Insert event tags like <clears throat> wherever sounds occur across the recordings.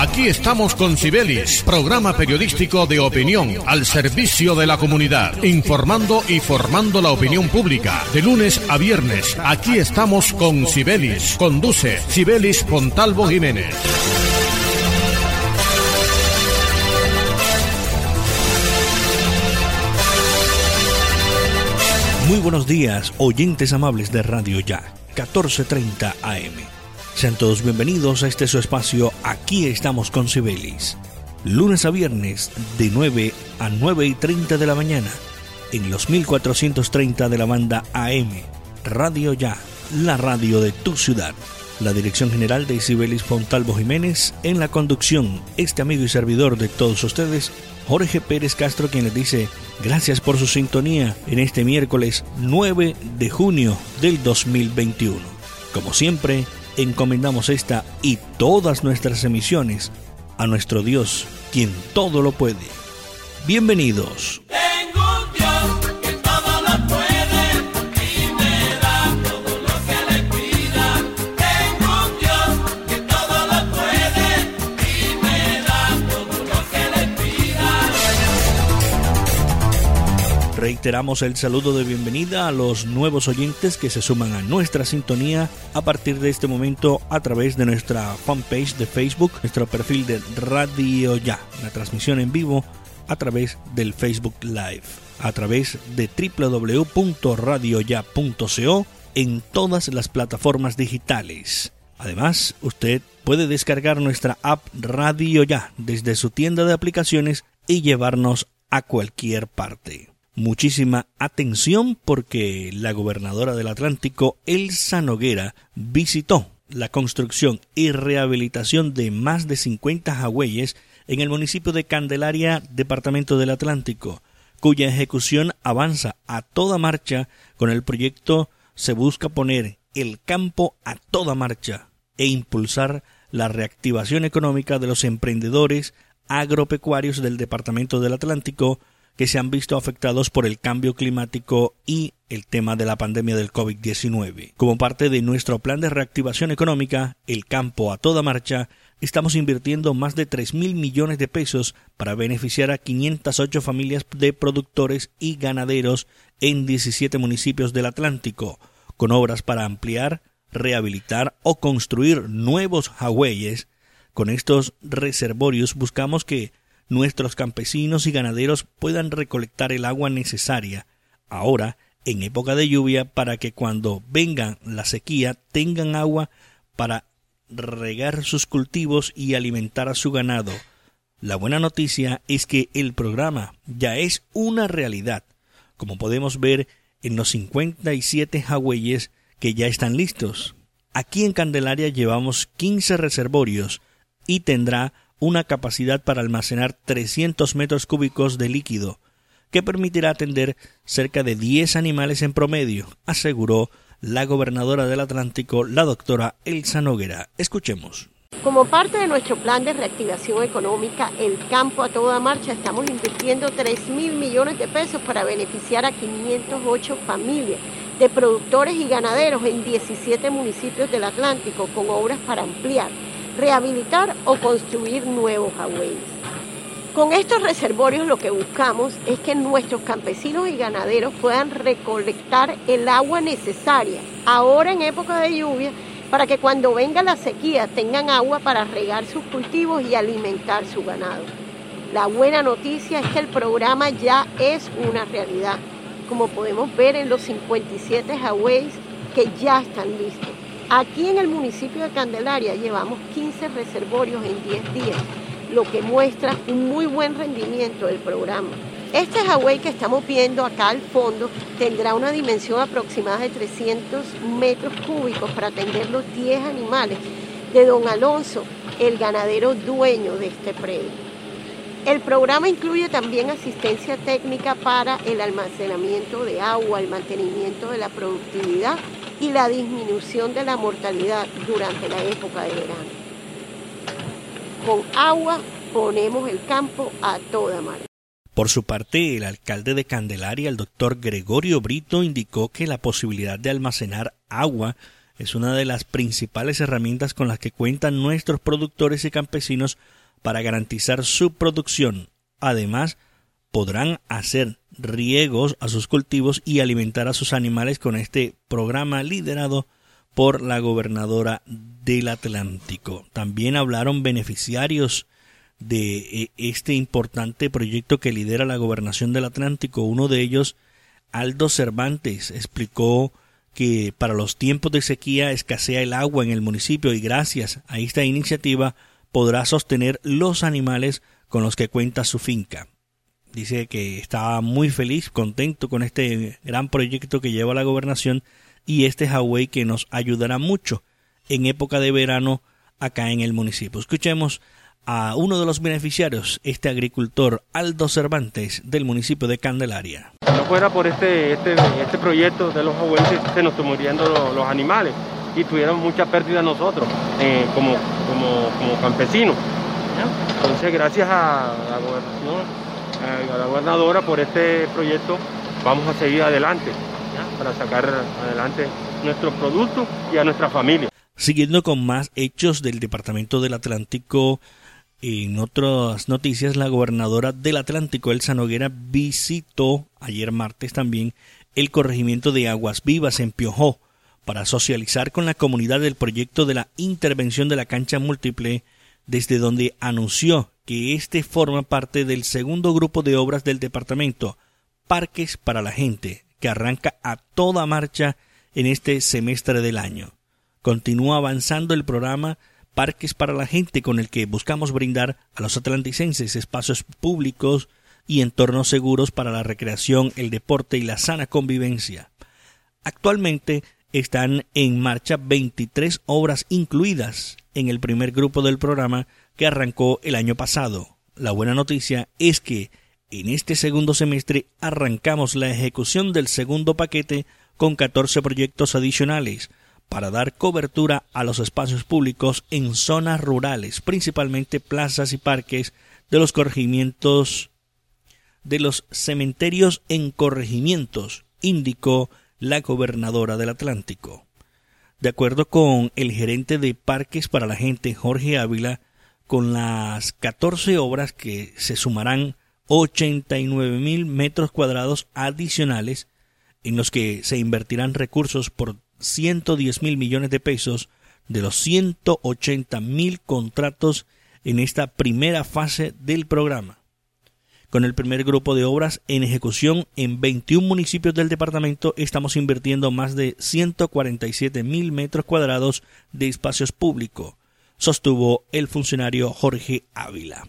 Aquí estamos con Sibelis, programa periodístico de opinión al servicio de la comunidad, informando y formando la opinión pública. De lunes a viernes, aquí estamos con Sibelis. Conduce Sibelis Pontalvo Jiménez. Muy buenos días, oyentes amables de Radio Ya, 1430 AM. Sean todos bienvenidos a este su espacio Aquí estamos con Sibelis. Lunes a viernes de 9 a 9 y 30 de la mañana en los 1430 de la banda AM. Radio Ya, la radio de tu ciudad. La dirección general de Sibelis Fontalvo Jiménez en la conducción, este amigo y servidor de todos ustedes, Jorge Pérez Castro, quien les dice gracias por su sintonía en este miércoles 9 de junio del 2021. Como siempre, encomendamos esta y todas nuestras emisiones a nuestro Dios, quien todo lo puede. Bienvenidos. Reiteramos el saludo de bienvenida a los nuevos oyentes que se suman a nuestra sintonía a partir de este momento a través de nuestra fanpage de Facebook, nuestro perfil de Radio Ya, la transmisión en vivo a través del Facebook Live, a través de www.radioya.co en todas las plataformas digitales. Además, usted puede descargar nuestra app Radio Ya desde su tienda de aplicaciones y llevarnos a cualquier parte muchísima atención porque la gobernadora del Atlántico, Elsa Noguera, visitó la construcción y rehabilitación de más de 50 jagüeyes en el municipio de Candelaria, departamento del Atlántico, cuya ejecución avanza a toda marcha. Con el proyecto se busca poner el campo a toda marcha e impulsar la reactivación económica de los emprendedores agropecuarios del departamento del Atlántico que se han visto afectados por el cambio climático y el tema de la pandemia del COVID-19. Como parte de nuestro plan de reactivación económica, El campo a toda marcha, estamos invirtiendo más de 3 mil millones de pesos para beneficiar a 508 familias de productores y ganaderos en 17 municipios del Atlántico, con obras para ampliar, rehabilitar o construir nuevos jagüeyes. Con estos reservorios buscamos que nuestros campesinos y ganaderos puedan recolectar el agua necesaria ahora en época de lluvia para que cuando venga la sequía tengan agua para regar sus cultivos y alimentar a su ganado. La buena noticia es que el programa ya es una realidad, como podemos ver en los 57 jagüeyes que ya están listos. Aquí en Candelaria llevamos 15 reservorios y tendrá una capacidad para almacenar 300 metros cúbicos de líquido, que permitirá atender cerca de 10 animales en promedio, aseguró la gobernadora del Atlántico, la doctora Elsa Noguera. Escuchemos. Como parte de nuestro plan de reactivación económica, el campo a toda marcha, estamos invirtiendo 3 mil millones de pesos para beneficiar a 508 familias de productores y ganaderos en 17 municipios del Atlántico con obras para ampliar rehabilitar o construir nuevos agüeyes. Con estos reservorios lo que buscamos es que nuestros campesinos y ganaderos puedan recolectar el agua necesaria ahora en época de lluvia para que cuando venga la sequía tengan agua para regar sus cultivos y alimentar su ganado. La buena noticia es que el programa ya es una realidad, como podemos ver en los 57 agüeyes que ya están listos. Aquí en el municipio de Candelaria llevamos 15 reservorios en 10 días, lo que muestra un muy buen rendimiento del programa. Este Huawei que estamos viendo acá al fondo tendrá una dimensión aproximada de 300 metros cúbicos para atender los 10 animales de don Alonso, el ganadero dueño de este predio. El programa incluye también asistencia técnica para el almacenamiento de agua, el mantenimiento de la productividad y la disminución de la mortalidad durante la época de verano. Con agua ponemos el campo a toda mar. Por su parte, el alcalde de Candelaria, el doctor Gregorio Brito, indicó que la posibilidad de almacenar agua es una de las principales herramientas con las que cuentan nuestros productores y campesinos para garantizar su producción. Además, podrán hacer riegos a sus cultivos y alimentar a sus animales con este programa liderado por la gobernadora del Atlántico. También hablaron beneficiarios de eh, este importante proyecto que lidera la gobernación del Atlántico. Uno de ellos, Aldo Cervantes, explicó que para los tiempos de sequía escasea el agua en el municipio y gracias a esta iniciativa podrá sostener los animales con los que cuenta su finca. Dice que estaba muy feliz, contento con este gran proyecto que lleva la gobernación y este Huawei que nos ayudará mucho en época de verano acá en el municipio. Escuchemos a uno de los beneficiarios, este agricultor Aldo Cervantes del municipio de Candelaria. Si no fuera por este, este, este proyecto de los se nos los, animales y tuvieron mucha pérdida nosotros eh, como, como, campesinos. Entonces gracias a la gobernación a la gobernadora por este proyecto vamos a seguir adelante para sacar adelante nuestro producto y a nuestra familia. Siguiendo con más hechos del Departamento del Atlántico, en otras noticias, la gobernadora del Atlántico, Elsa Noguera, visitó ayer martes también el corregimiento de Aguas Vivas en Piojó para socializar con la comunidad del proyecto de la intervención de la cancha múltiple, desde donde anunció que este forma parte del segundo grupo de obras del departamento, Parques para la Gente, que arranca a toda marcha en este semestre del año. Continúa avanzando el programa Parques para la Gente con el que buscamos brindar a los atlanticenses espacios públicos y entornos seguros para la recreación, el deporte y la sana convivencia. Actualmente están en marcha 23 obras incluidas en el primer grupo del programa que arrancó el año pasado. La buena noticia es que en este segundo semestre arrancamos la ejecución del segundo paquete con 14 proyectos adicionales para dar cobertura a los espacios públicos en zonas rurales, principalmente plazas y parques de los corregimientos de los cementerios en corregimientos, indicó la gobernadora del Atlántico. De acuerdo con el gerente de Parques para la Gente, Jorge Ávila, con las 14 obras que se sumarán 89 mil metros cuadrados adicionales en los que se invertirán recursos por 110 mil millones de pesos de los 180 mil contratos en esta primera fase del programa. Con el primer grupo de obras en ejecución en 21 municipios del departamento estamos invirtiendo más de 147 mil metros cuadrados de espacios públicos, sostuvo el funcionario Jorge Ávila.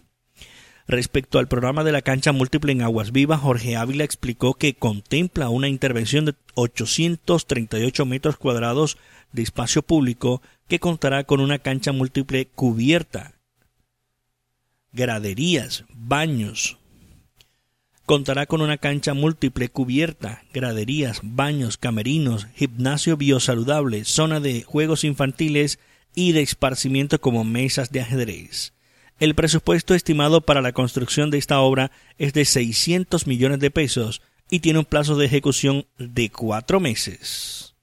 Respecto al programa de la cancha múltiple en Aguas Vivas, Jorge Ávila explicó que contempla una intervención de 838 metros cuadrados de espacio público que contará con una cancha múltiple cubierta, graderías, baños. Contará con una cancha múltiple cubierta, graderías, baños, camerinos, gimnasio biosaludable, zona de juegos infantiles y de esparcimiento como mesas de ajedrez. El presupuesto estimado para la construcción de esta obra es de 600 millones de pesos y tiene un plazo de ejecución de cuatro meses.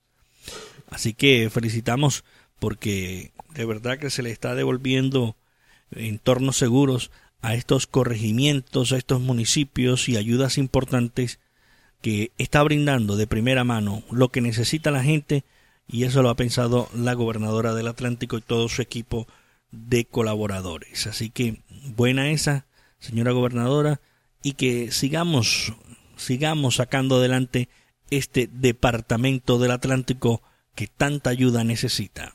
Así que felicitamos porque de verdad que se le está devolviendo entornos seguros a estos corregimientos, a estos municipios y ayudas importantes que está brindando de primera mano lo que necesita la gente y eso lo ha pensado la gobernadora del Atlántico y todo su equipo de colaboradores. Así que buena esa, señora gobernadora, y que sigamos, sigamos sacando adelante este departamento del Atlántico que tanta ayuda necesita.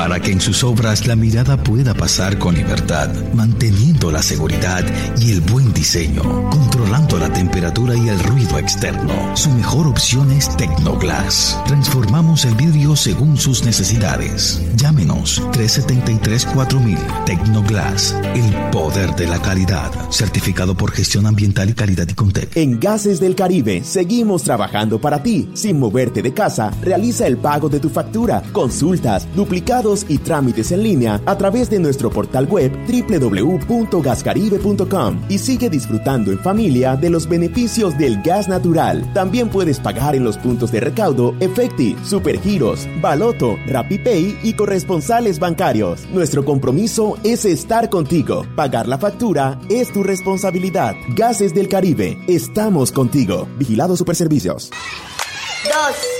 para que en sus obras la mirada pueda pasar con libertad, manteniendo la seguridad y el buen diseño, controlando la temperatura y el ruido externo. Su mejor opción es Tecnoglass. Transformamos el vidrio según sus necesidades. Llámenos 373-4000 Tecnoglass, el poder de la calidad, certificado por gestión ambiental y calidad y Contec. En Gases del Caribe seguimos trabajando para ti. Sin moverte de casa, realiza el pago de tu factura, consultas, duplicados y trámites en línea a través de nuestro portal web www.gascaribe.com y sigue disfrutando en familia de los beneficios del gas natural. También puedes pagar en los puntos de recaudo Efecti, Supergiros, Baloto, RappiPay y corresponsales bancarios. Nuestro compromiso es estar contigo. Pagar la factura es tu responsabilidad. Gases del Caribe, estamos contigo. Vigilado Superservicios. Dos.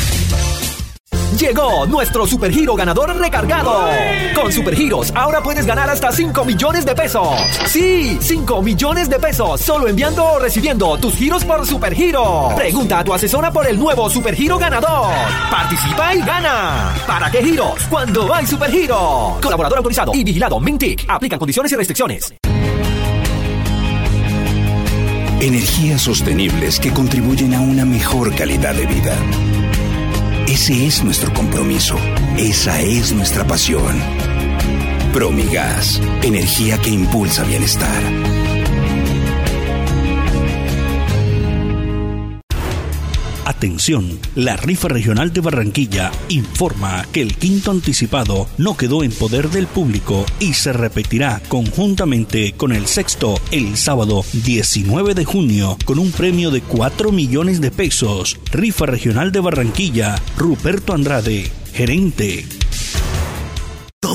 Llegó nuestro supergiro ganador recargado. Con supergiros ahora puedes ganar hasta 5 millones de pesos. Sí, 5 millones de pesos solo enviando o recibiendo tus giros por supergiro. Pregunta a tu asesora por el nuevo supergiro ganador. Participa y gana. ¿Para qué giros? Cuando hay supergiro. Colaborador autorizado y vigilado Mintic. Aplican condiciones y restricciones. Energías sostenibles que contribuyen a una mejor calidad de vida. Ese es nuestro compromiso. Esa es nuestra pasión. Promigas, energía que impulsa bienestar. Atención, la rifa regional de Barranquilla informa que el quinto anticipado no quedó en poder del público y se repetirá conjuntamente con el sexto el sábado 19 de junio con un premio de 4 millones de pesos. Rifa regional de Barranquilla, Ruperto Andrade, gerente.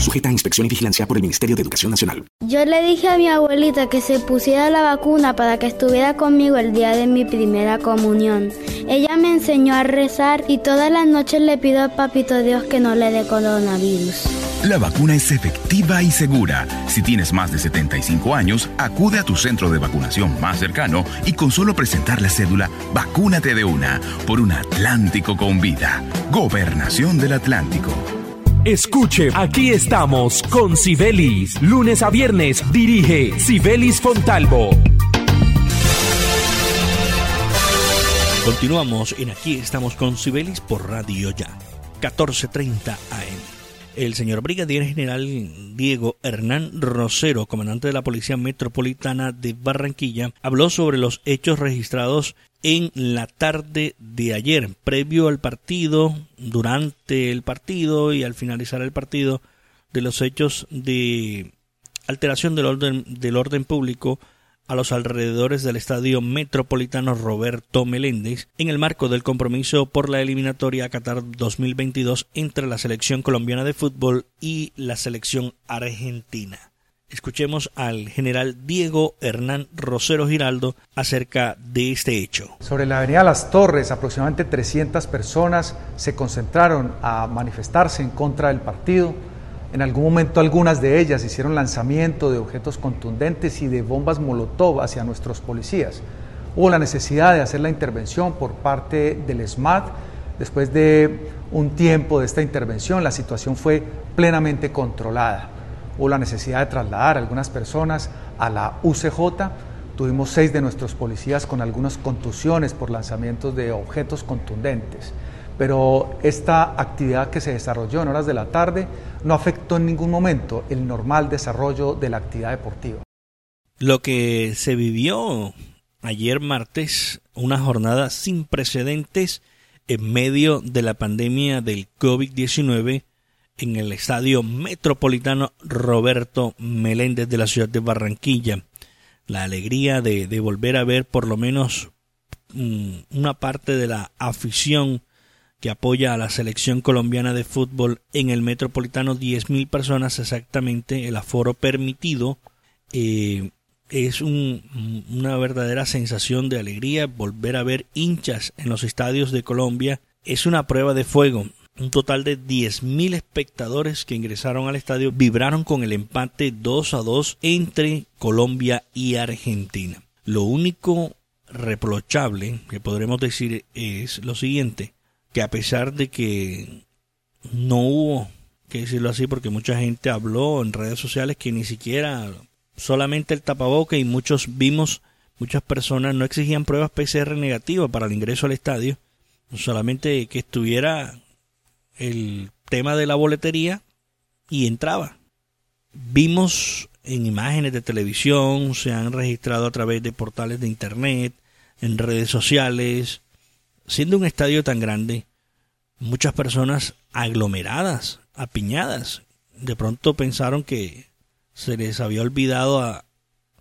sujeta a inspección y vigilancia por el Ministerio de Educación Nacional. Yo le dije a mi abuelita que se pusiera la vacuna para que estuviera conmigo el día de mi primera comunión. Ella me enseñó a rezar y todas las noches le pido a Papito Dios que no le dé coronavirus. La vacuna es efectiva y segura. Si tienes más de 75 años, acude a tu centro de vacunación más cercano y con solo presentar la cédula, vacúnate de una por un Atlántico con vida. Gobernación del Atlántico. Escuche, aquí estamos con Sibelis. Lunes a viernes dirige Sibelis Fontalvo. Continuamos en Aquí estamos con Sibelis por Radio Ya, 14:30 AM. El señor brigadier general Diego Hernán Rosero, comandante de la Policía Metropolitana de Barranquilla, habló sobre los hechos registrados en la tarde de ayer, previo al partido, durante el partido y al finalizar el partido, de los hechos de alteración del orden, del orden público a los alrededores del Estadio Metropolitano Roberto Meléndez en el marco del compromiso por la eliminatoria a Qatar 2022 entre la selección colombiana de fútbol y la selección argentina. Escuchemos al general Diego Hernán Rosero Giraldo acerca de este hecho. Sobre la avenida Las Torres, aproximadamente 300 personas se concentraron a manifestarse en contra del partido. En algún momento algunas de ellas hicieron lanzamiento de objetos contundentes y de bombas molotov hacia nuestros policías. Hubo la necesidad de hacer la intervención por parte del SMAT. Después de un tiempo de esta intervención, la situación fue plenamente controlada. Hubo la necesidad de trasladar a algunas personas a la UCJ. Tuvimos seis de nuestros policías con algunas contusiones por lanzamientos de objetos contundentes pero esta actividad que se desarrolló en horas de la tarde no afectó en ningún momento el normal desarrollo de la actividad deportiva. Lo que se vivió ayer martes, una jornada sin precedentes en medio de la pandemia del COVID-19 en el estadio metropolitano Roberto Meléndez de la ciudad de Barranquilla. La alegría de, volver a ver por lo menos mm, una parte de la afición que apoya a la selección colombiana de fútbol en el metropolitano 10.000 personas exactamente el aforo permitido eh, es una verdadera sensación de alegría volver a ver hinchas en los estadios de Colombia es una prueba de fuego un total de 10.000 espectadores que ingresaron al estadio vibraron con el empate 2 a 2 entre Colombia y Argentina. Lo único reprochable que podremos decir es lo siguiente que a pesar de que no hubo, que decirlo así, porque mucha gente habló en redes sociales que ni siquiera solamente el tapaboca y muchos vimos, muchas personas no exigían pruebas PCR negativas para el ingreso al estadio, solamente que estuviera el tema de la boletería y entraba. Vimos en imágenes de televisión, se han registrado a través de portales de internet, en redes sociales, siendo un estadio tan grande, muchas personas aglomeradas, apiñadas. De pronto pensaron que se les había olvidado a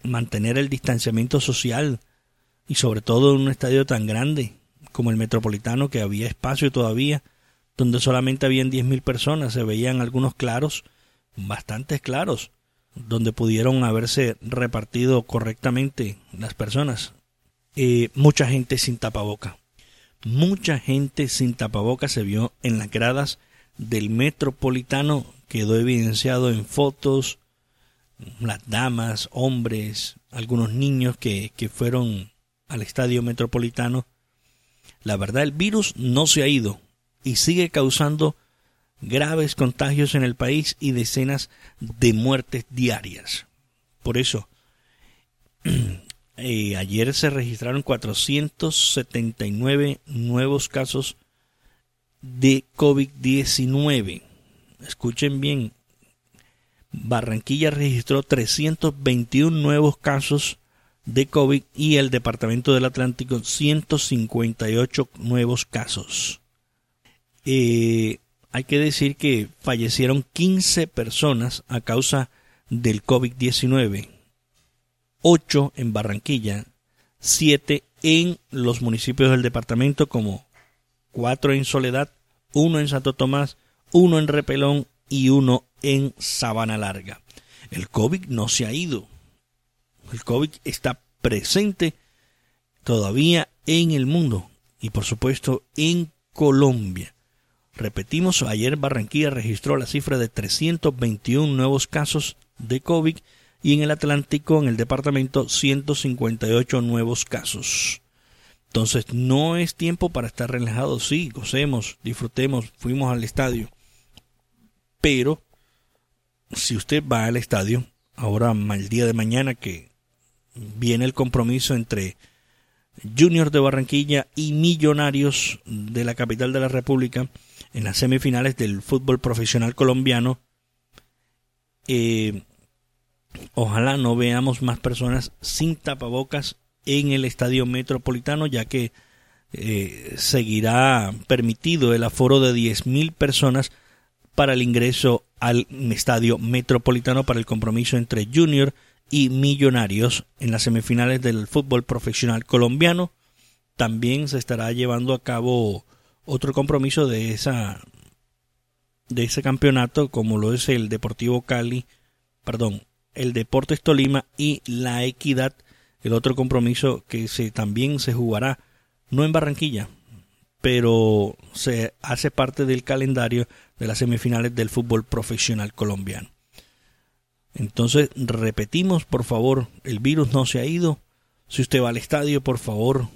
mantener el distanciamiento social y sobre todo en un estadio tan grande como el Metropolitano que había espacio todavía donde solamente habían 10.000 personas, se veían algunos claros, bastantes claros, donde pudieron haberse repartido correctamente las personas. Eh, mucha gente sin tapaboca. Mucha gente sin tapabocas se vio en las gradas del metropolitano, quedó evidenciado en fotos, las damas, hombres, algunos niños que, que fueron al estadio metropolitano. La verdad, el virus no se ha ido y sigue causando graves contagios en el país y decenas de muertes diarias. Por eso, <clears throat> Eh, ayer se registraron 479 nuevos casos de COVID-19. Escuchen bien, Barranquilla registró 321 nuevos casos de COVID y el Departamento del Atlántico 158 nuevos casos. Eh, hay que decir que fallecieron 15 personas a causa del COVID-19 8 en Barranquilla, 7 en los municipios del departamento como 4 en Soledad, 1 en Santo Tomás, 1 en Repelón y 1 en Sabana Larga. El COVID no se ha ido. El COVID está presente todavía en el mundo y por supuesto en Colombia. Repetimos, ayer Barranquilla registró la cifra de 321 nuevos casos de COVID y en el Atlántico, en el departamento, 158 nuevos casos. Entonces, no es tiempo para estar relajados. Sí, gocemos, disfrutemos, fuimos al estadio. Pero, si usted va al estadio, ahora el día de mañana que viene el compromiso entre Junior de Barranquilla y Millonarios de la capital de la República en las semifinales del fútbol profesional colombiano, eh, Ojalá no veamos más personas sin tapabocas en el estadio metropolitano, ya que eh, seguirá permitido el aforo de 10.000 personas para el ingreso al estadio metropolitano para el compromiso entre Junior y Millonarios en las semifinales del fútbol profesional colombiano. También se estará llevando a cabo otro compromiso de esa de ese campeonato como lo es el Deportivo Cali, perdón, el Deportes Tolima y la Equidad, el otro compromiso que se, también se jugará, no en Barranquilla, pero se hace parte del calendario de las semifinales del fútbol profesional colombiano. Entonces, repetimos, por favor, el virus no se ha ido. Si usted va al estadio, por favor,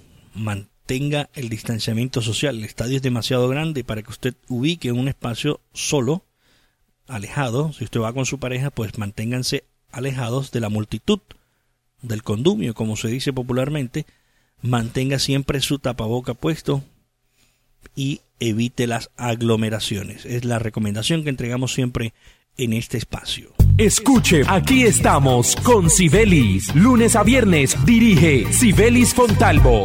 mantenga el distanciamiento social. El estadio es demasiado grande para que usted ubique un espacio solo, alejado. Si usted va con su pareja, pues manténganse alejados de la multitud, del condumio, como se dice popularmente. Mantenga siempre su tapaboca puesto y evite las aglomeraciones. Es la recomendación que entregamos siempre en este espacio. Escuche, aquí estamos con Sibelis. Lunes a viernes dirige Sibelis Fontalvo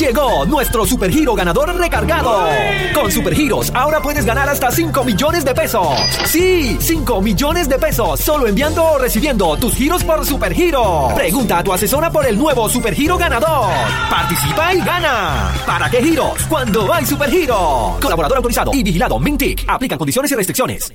Llegó nuestro supergiro ganador recargado. Con supergiros ahora puedes ganar hasta 5 millones de pesos. Sí, 5 millones de pesos solo enviando o recibiendo tus giros por supergiro. Pregunta a tu asesora por el nuevo supergiro ganador. Participa y gana. ¿Para qué giros? Cuando hay supergiro. Colaborador autorizado y vigilado Mintic. Aplican condiciones y restricciones.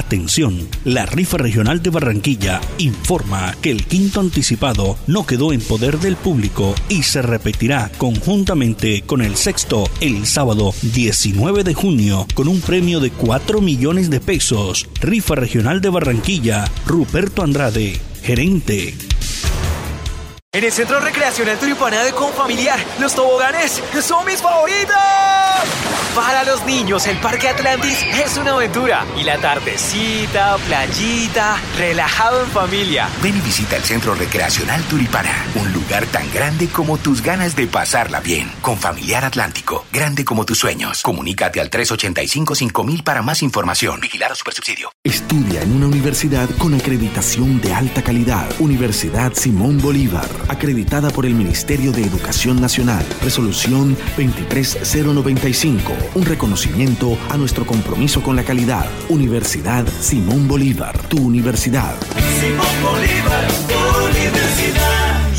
Atención, la rifa regional de Barranquilla informa que el quinto anticipado no quedó en poder del público y se repetirá conjuntamente con el sexto el sábado 19 de junio con un premio de 4 millones de pesos. Rifa regional de Barranquilla, Ruperto Andrade, gerente. En el Centro Recreacional Turipana de Confamiliar, los toboganes son mis favoritos. Para los niños, el Parque Atlantis es una aventura. Y la tardecita, playita, relajado en familia. Ven y visita el Centro Recreacional Turipana, un lugar tan grande como tus ganas de pasarla bien. Con Familiar Atlántico, grande como tus sueños. Comunícate al 385-5000 para más información. Vigilar a Supersubsidio. Estudia en una universidad con acreditación de alta calidad. Universidad Simón Bolívar acreditada por el Ministerio de Educación Nacional. Resolución 23095, un reconocimiento a nuestro compromiso con la calidad. Universidad Simón Bolívar, tu universidad. Simón Bolívar, tu.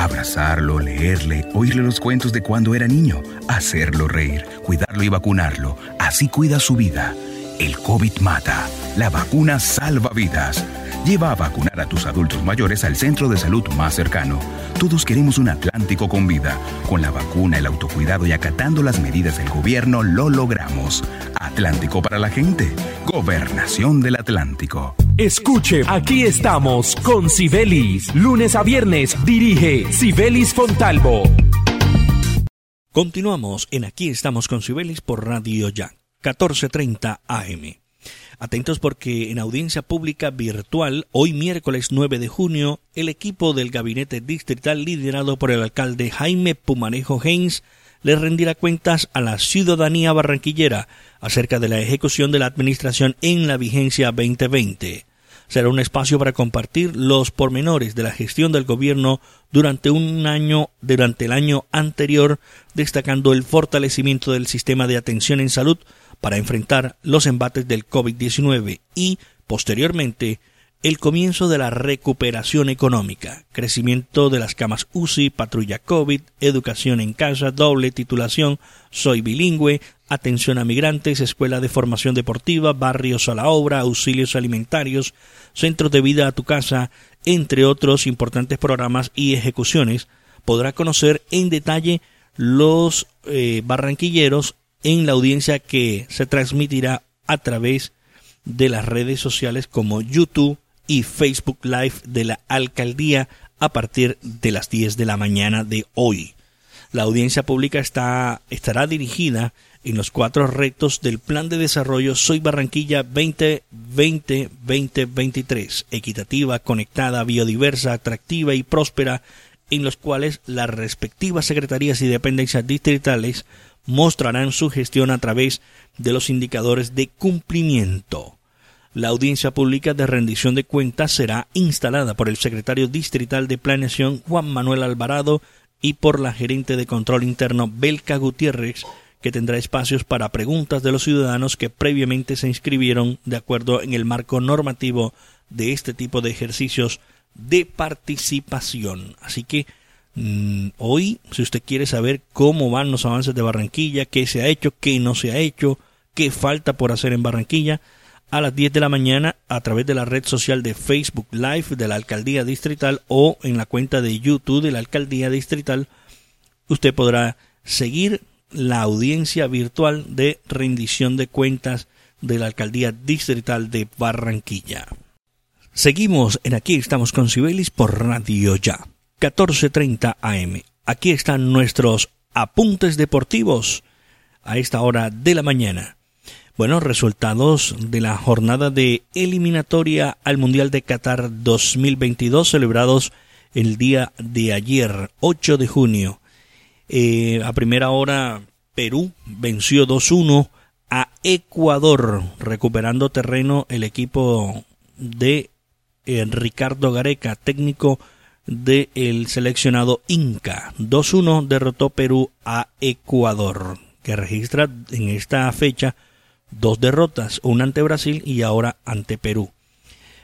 Abrazarlo, leerle, oírle los cuentos de cuando era niño, hacerlo reír, cuidarlo y vacunarlo. Así cuida su vida. El COVID mata. La vacuna salva vidas. Lleva a vacunar a tus adultos mayores al centro de salud más cercano. Todos queremos un Atlántico con vida. Con la vacuna, el autocuidado y acatando las medidas del gobierno lo logramos. Atlántico para la gente. Gobernación del Atlántico. Escuche, aquí estamos con Sibelis. Lunes a viernes dirige Sibelis Fontalvo. Continuamos en Aquí estamos con Sibelis por Radio Ya, 1430 AM. Atentos porque en audiencia pública virtual, hoy miércoles 9 de junio, el equipo del gabinete distrital liderado por el alcalde Jaime Pumanejo Haynes le rendirá cuentas a la ciudadanía barranquillera acerca de la ejecución de la administración en la vigencia 2020. Será un espacio para compartir los pormenores de la gestión del gobierno durante un año, durante el año anterior, destacando el fortalecimiento del sistema de atención en salud para enfrentar los embates del COVID-19 y, posteriormente, el comienzo de la recuperación económica, crecimiento de las camas UCI, patrulla COVID, educación en casa, doble titulación, soy bilingüe, atención a migrantes, escuela de formación deportiva, barrios a la obra, auxilios alimentarios, centros de vida a tu casa, entre otros importantes programas y ejecuciones, podrá conocer en detalle los eh, barranquilleros en la audiencia que se transmitirá a través de las redes sociales como YouTube y Facebook Live de la alcaldía a partir de las 10 de la mañana de hoy. La audiencia pública está, estará dirigida en los cuatro retos del Plan de Desarrollo Soy Barranquilla 2020-2023, equitativa, conectada, biodiversa, atractiva y próspera, en los cuales las respectivas secretarías y dependencias distritales mostrarán su gestión a través de los indicadores de cumplimiento. La audiencia pública de rendición de cuentas será instalada por el secretario distrital de Planeación Juan Manuel Alvarado y por la gerente de control interno Belka Gutiérrez, que tendrá espacios para preguntas de los ciudadanos que previamente se inscribieron de acuerdo en el marco normativo de este tipo de ejercicios de participación. Así que Mm, hoy, si usted quiere saber cómo van los avances de Barranquilla, qué se ha hecho, qué no se ha hecho, qué falta por hacer en Barranquilla, a las 10 de la mañana a través de la red social de Facebook Live de la Alcaldía Distrital o en la cuenta de YouTube de la Alcaldía Distrital, usted podrá seguir la audiencia virtual de rendición de cuentas de la Alcaldía Distrital de Barranquilla. Seguimos en Aquí estamos con Sibelis por Radio Ya. 14.30 am. Aquí están nuestros apuntes deportivos a esta hora de la mañana. Bueno, resultados de la jornada de eliminatoria al Mundial de Qatar 2022 celebrados el día de ayer, 8 de junio. Eh, a primera hora, Perú venció 2-1 a Ecuador, recuperando terreno el equipo de eh, Ricardo Gareca, técnico del seleccionado Inca. 2-1 derrotó Perú a Ecuador, que registra en esta fecha dos derrotas, una ante Brasil y ahora ante Perú.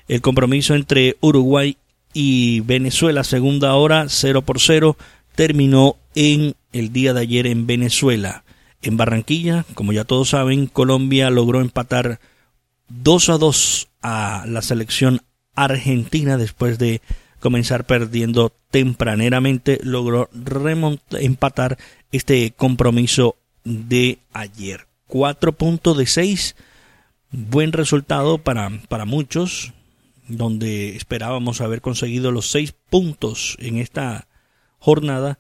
El compromiso entre Uruguay y Venezuela, segunda hora, 0 por 0, terminó en el día de ayer en Venezuela. En Barranquilla, como ya todos saben, Colombia logró empatar 2 a 2 a la selección argentina después de comenzar perdiendo tempraneramente, logró empatar este compromiso de ayer. Cuatro puntos de seis, buen resultado para, para muchos, donde esperábamos haber conseguido los seis puntos en esta jornada,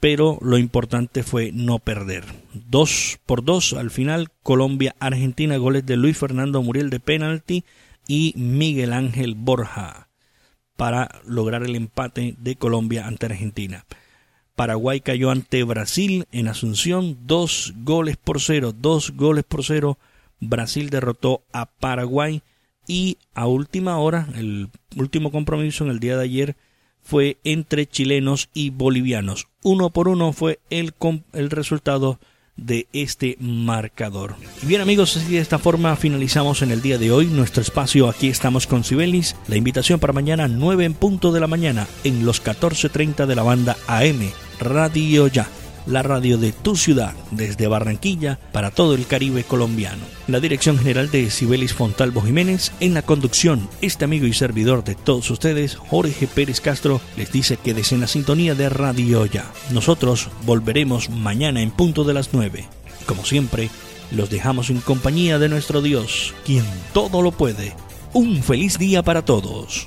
pero lo importante fue no perder. Dos por dos al final, Colombia-Argentina, goles de Luis Fernando Muriel de penalti y Miguel Ángel Borja para lograr el empate de Colombia ante Argentina. Paraguay cayó ante Brasil en Asunción, dos goles por cero, dos goles por cero. Brasil derrotó a Paraguay y a última hora, el último compromiso en el día de ayer fue entre chilenos y bolivianos. Uno por uno fue el, el resultado de este marcador. bien amigos, así de esta forma finalizamos en el día de hoy nuestro espacio Aquí estamos con Sibelis. La invitación para mañana 9 en punto de la mañana en los 14.30 de la banda AM Radio Ya. La radio de tu ciudad, desde Barranquilla para todo el Caribe colombiano. La dirección general de Sibelis Fontalvo Jiménez, en la conducción, este amigo y servidor de todos ustedes, Jorge Pérez Castro, les dice que en la sintonía de Radio Ya. Nosotros volveremos mañana en punto de las 9. Como siempre, los dejamos en compañía de nuestro Dios, quien todo lo puede. Un feliz día para todos.